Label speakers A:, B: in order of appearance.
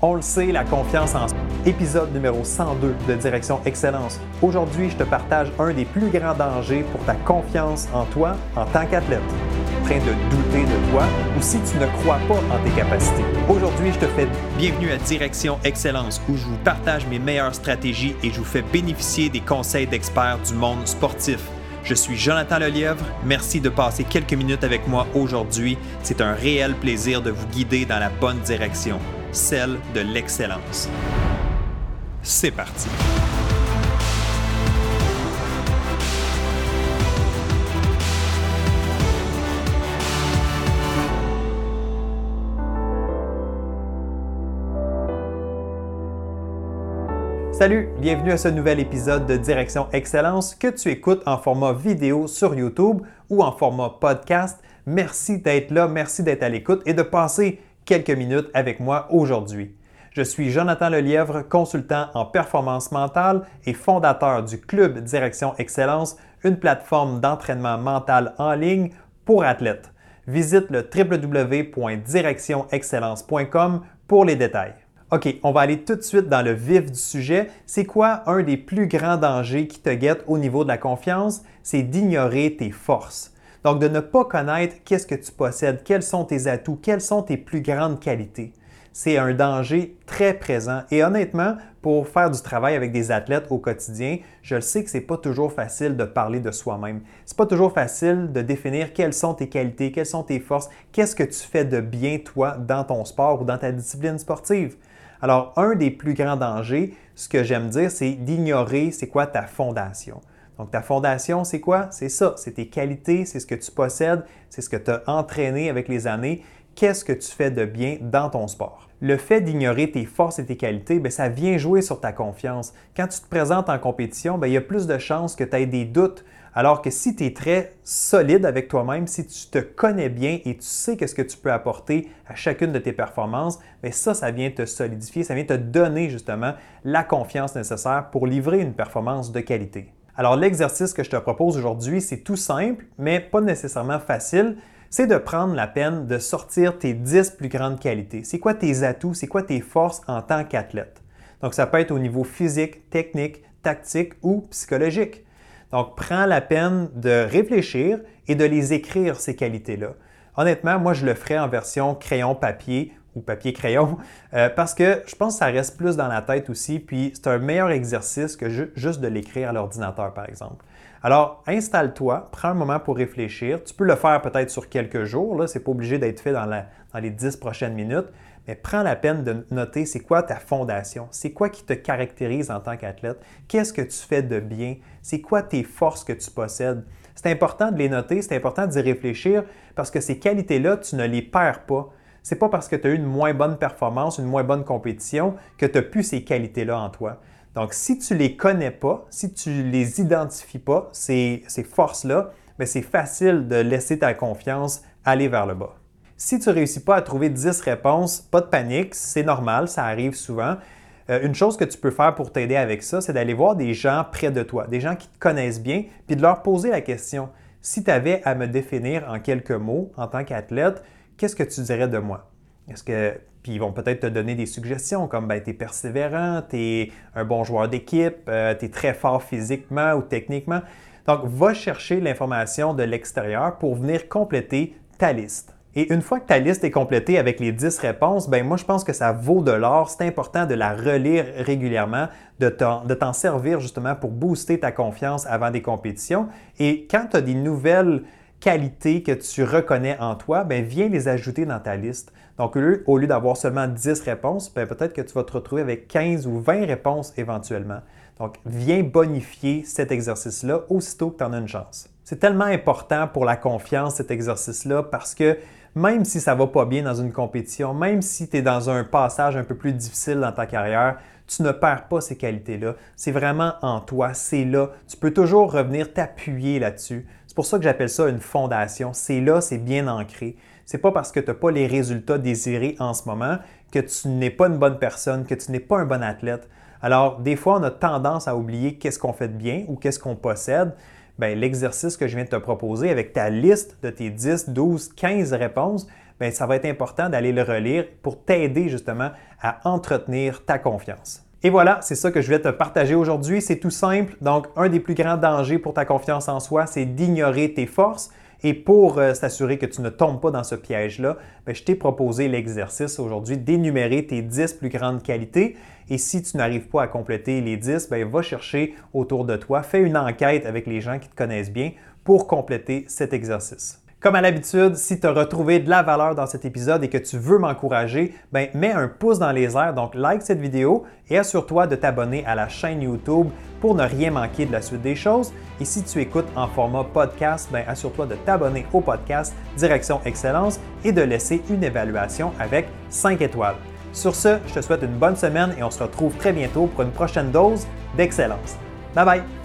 A: On le sait, la confiance en épisode numéro 102 de Direction Excellence. Aujourd'hui, je te partage un des plus grands dangers pour ta confiance en toi en tant qu'athlète. Train de douter de toi ou si tu ne crois pas en tes capacités. Aujourd'hui, je te fais bienvenue à Direction Excellence où je vous partage mes meilleures stratégies et je vous fais bénéficier des conseils d'experts du monde sportif. Je suis Jonathan Lelièvre. Merci de passer quelques minutes avec moi aujourd'hui. C'est un réel plaisir de vous guider dans la bonne direction celle de l'excellence. C'est parti. Salut, bienvenue à ce nouvel épisode de Direction Excellence que tu écoutes en format vidéo sur YouTube ou en format podcast. Merci d'être là, merci d'être à l'écoute et de passer quelques minutes avec moi aujourd'hui. Je suis Jonathan Lelièvre, consultant en performance mentale et fondateur du Club Direction Excellence, une plateforme d'entraînement mental en ligne pour athlètes. Visite le www.directionexcellence.com pour les détails. OK, on va aller tout de suite dans le vif du sujet. C'est quoi un des plus grands dangers qui te guette au niveau de la confiance? C'est d'ignorer tes forces. Donc, de ne pas connaître qu'est-ce que tu possèdes, quels sont tes atouts, quelles sont tes plus grandes qualités. C'est un danger très présent. Et honnêtement, pour faire du travail avec des athlètes au quotidien, je le sais que ce n'est pas toujours facile de parler de soi-même. Ce n'est pas toujours facile de définir quelles sont tes qualités, quelles sont tes forces, qu'est-ce que tu fais de bien toi dans ton sport ou dans ta discipline sportive. Alors, un des plus grands dangers, ce que j'aime dire, c'est d'ignorer c'est quoi ta fondation. Donc, ta fondation, c'est quoi? C'est ça, c'est tes qualités, c'est ce que tu possèdes, c'est ce que tu as entraîné avec les années. Qu'est-ce que tu fais de bien dans ton sport? Le fait d'ignorer tes forces et tes qualités, bien, ça vient jouer sur ta confiance. Quand tu te présentes en compétition, bien, il y a plus de chances que tu aies des doutes. Alors que si tu es très solide avec toi-même, si tu te connais bien et tu sais qu'est-ce que tu peux apporter à chacune de tes performances, bien ça, ça vient te solidifier, ça vient te donner justement la confiance nécessaire pour livrer une performance de qualité. Alors l'exercice que je te propose aujourd'hui, c'est tout simple, mais pas nécessairement facile. C'est de prendre la peine de sortir tes 10 plus grandes qualités. C'est quoi tes atouts, c'est quoi tes forces en tant qu'athlète? Donc ça peut être au niveau physique, technique, tactique ou psychologique. Donc prends la peine de réfléchir et de les écrire, ces qualités-là. Honnêtement, moi je le ferai en version crayon-papier papier-crayon, euh, parce que je pense que ça reste plus dans la tête aussi, puis c'est un meilleur exercice que juste de l'écrire à l'ordinateur, par exemple. Alors, installe-toi, prends un moment pour réfléchir. Tu peux le faire peut-être sur quelques jours, ce n'est pas obligé d'être fait dans, dans les dix prochaines minutes, mais prends la peine de noter c'est quoi ta fondation, c'est quoi qui te caractérise en tant qu'athlète, qu'est-ce que tu fais de bien, c'est quoi tes forces que tu possèdes. C'est important de les noter, c'est important d'y réfléchir parce que ces qualités-là, tu ne les perds pas c'est pas parce que tu as eu une moins bonne performance, une moins bonne compétition que tu n'as plus ces qualités-là en toi. Donc, si tu les connais pas, si tu les identifies pas, ces, ces forces-là, ben, c'est facile de laisser ta confiance aller vers le bas. Si tu réussis pas à trouver 10 réponses, pas de panique, c'est normal, ça arrive souvent. Euh, une chose que tu peux faire pour t'aider avec ça, c'est d'aller voir des gens près de toi, des gens qui te connaissent bien, puis de leur poser la question. Si tu avais à me définir en quelques mots en tant qu'athlète, qu'est-ce que tu dirais de moi? Est-ce que. Puis ils vont peut-être te donner des suggestions comme ben, tu es persévérant, tu es un bon joueur d'équipe, euh, tu es très fort physiquement ou techniquement. Donc, va chercher l'information de l'extérieur pour venir compléter ta liste. Et une fois que ta liste est complétée avec les 10 réponses, ben moi je pense que ça vaut de l'or. C'est important de la relire régulièrement, de t'en servir justement pour booster ta confiance avant des compétitions. Et quand tu as des nouvelles qualités que tu reconnais en toi, bien, viens les ajouter dans ta liste. Donc, au lieu, d'avoir seulement 10 réponses, bien, peut-être que tu vas te retrouver avec 15 ou 20 réponses éventuellement. Donc, viens bonifier cet exercice-là aussitôt que tu en as une chance. C'est tellement important pour la confiance, cet exercice-là, parce que même si ça ne va pas bien dans une compétition, même si tu es dans un passage un peu plus difficile dans ta carrière, tu ne perds pas ces qualités-là. C'est vraiment en toi, c'est là. Tu peux toujours revenir t'appuyer là-dessus pour ça que j'appelle ça une fondation. C'est là, c'est bien ancré. C'est pas parce que tu n'as pas les résultats désirés en ce moment que tu n'es pas une bonne personne, que tu n'es pas un bon athlète. Alors, des fois, on a tendance à oublier qu'est-ce qu'on fait de bien ou qu'est-ce qu'on possède. Bien, l'exercice que je viens de te proposer avec ta liste de tes 10, 12, 15 réponses, bien, ça va être important d'aller le relire pour t'aider justement à entretenir ta confiance. Et voilà, c'est ça que je vais te partager aujourd'hui. C'est tout simple. Donc, un des plus grands dangers pour ta confiance en soi, c'est d'ignorer tes forces. Et pour euh, s'assurer que tu ne tombes pas dans ce piège-là, ben, je t'ai proposé l'exercice aujourd'hui d'énumérer tes 10 plus grandes qualités. Et si tu n'arrives pas à compléter les 10, ben, va chercher autour de toi, fais une enquête avec les gens qui te connaissent bien pour compléter cet exercice. Comme à l'habitude, si tu as retrouvé de la valeur dans cet épisode et que tu veux m'encourager, ben mets un pouce dans les airs, donc like cette vidéo et assure-toi de t'abonner à la chaîne YouTube pour ne rien manquer de la suite des choses. Et si tu écoutes en format podcast, ben assure-toi de t'abonner au podcast Direction Excellence et de laisser une évaluation avec 5 étoiles. Sur ce, je te souhaite une bonne semaine et on se retrouve très bientôt pour une prochaine dose d'excellence. Bye bye!